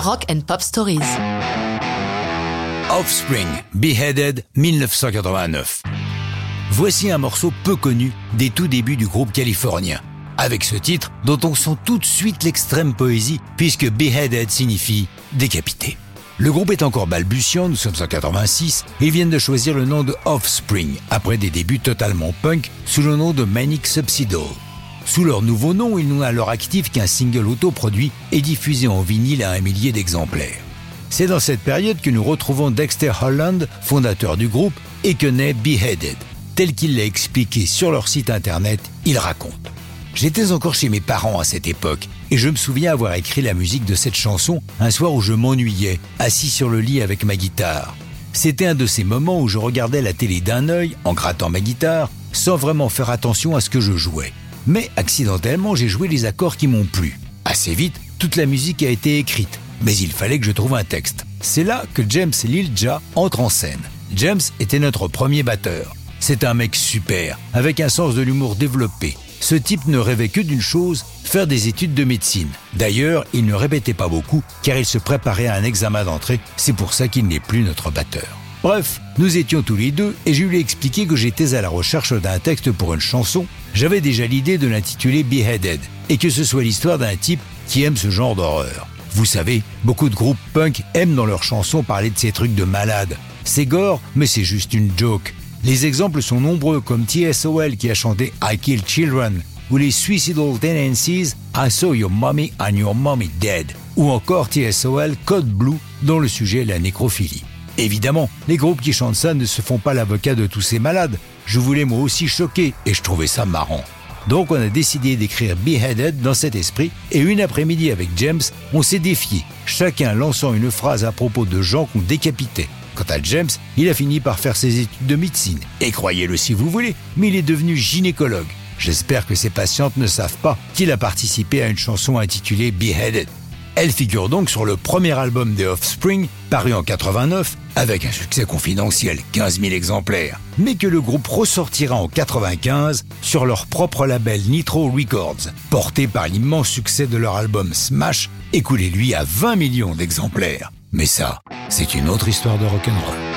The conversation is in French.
Rock and Pop Stories. Offspring, Beheaded, 1989. Voici un morceau peu connu des tout débuts du groupe californien. Avec ce titre, dont on sent tout de suite l'extrême poésie, puisque Beheaded signifie décapité. Le groupe est encore balbutiant, nous sommes en 86, et ils viennent de choisir le nom de Offspring, après des débuts totalement punk, sous le nom de Manic Subsidal. Sous leur nouveau nom, ils n'ont à leur actif qu'un single autoproduit et diffusé en vinyle à un millier d'exemplaires. C'est dans cette période que nous retrouvons Dexter Holland, fondateur du groupe, et que naît Beheaded. Tel qu'il l'a expliqué sur leur site internet, il raconte. J'étais encore chez mes parents à cette époque et je me souviens avoir écrit la musique de cette chanson un soir où je m'ennuyais, assis sur le lit avec ma guitare. C'était un de ces moments où je regardais la télé d'un œil en grattant ma guitare sans vraiment faire attention à ce que je jouais. Mais accidentellement, j'ai joué les accords qui m'ont plu. Assez vite, toute la musique a été écrite, mais il fallait que je trouve un texte. C'est là que James Lilja entre en scène. James était notre premier batteur. C'est un mec super, avec un sens de l'humour développé, ce type ne rêvait que d'une chose, faire des études de médecine. D'ailleurs, il ne répétait pas beaucoup car il se préparait à un examen d'entrée, c'est pour ça qu'il n'est plus notre batteur. Bref, nous étions tous les deux et je lui ai expliqué que j'étais à la recherche d'un texte pour une chanson. J'avais déjà l'idée de l'intituler Beheaded et que ce soit l'histoire d'un type qui aime ce genre d'horreur. Vous savez, beaucoup de groupes punk aiment dans leurs chansons parler de ces trucs de malades. C'est gore, mais c'est juste une joke. Les exemples sont nombreux comme TSOL qui a chanté I Kill Children ou les Suicidal Tendencies I Saw Your Mommy and Your Mommy Dead ou encore TSOL Code Blue dont le sujet est la nécrophilie. Évidemment, les groupes qui chantent ça ne se font pas l'avocat de tous ces malades. Je voulais moi aussi choquer et je trouvais ça marrant. Donc on a décidé d'écrire Beheaded dans cet esprit et une après-midi avec James, on s'est défié, chacun lançant une phrase à propos de gens qu'on décapitait. Quant à James, il a fini par faire ses études de médecine. Et croyez-le si vous voulez, mais il est devenu gynécologue. J'espère que ses patientes ne savent pas qu'il a participé à une chanson intitulée Beheaded. Elle figure donc sur le premier album des Offspring, paru en 89, avec un succès confidentiel, 15 000 exemplaires, mais que le groupe ressortira en 95 sur leur propre label Nitro Records, porté par l'immense succès de leur album Smash, écoulé lui à 20 millions d'exemplaires. Mais ça, c'est une autre histoire de rock'n'roll.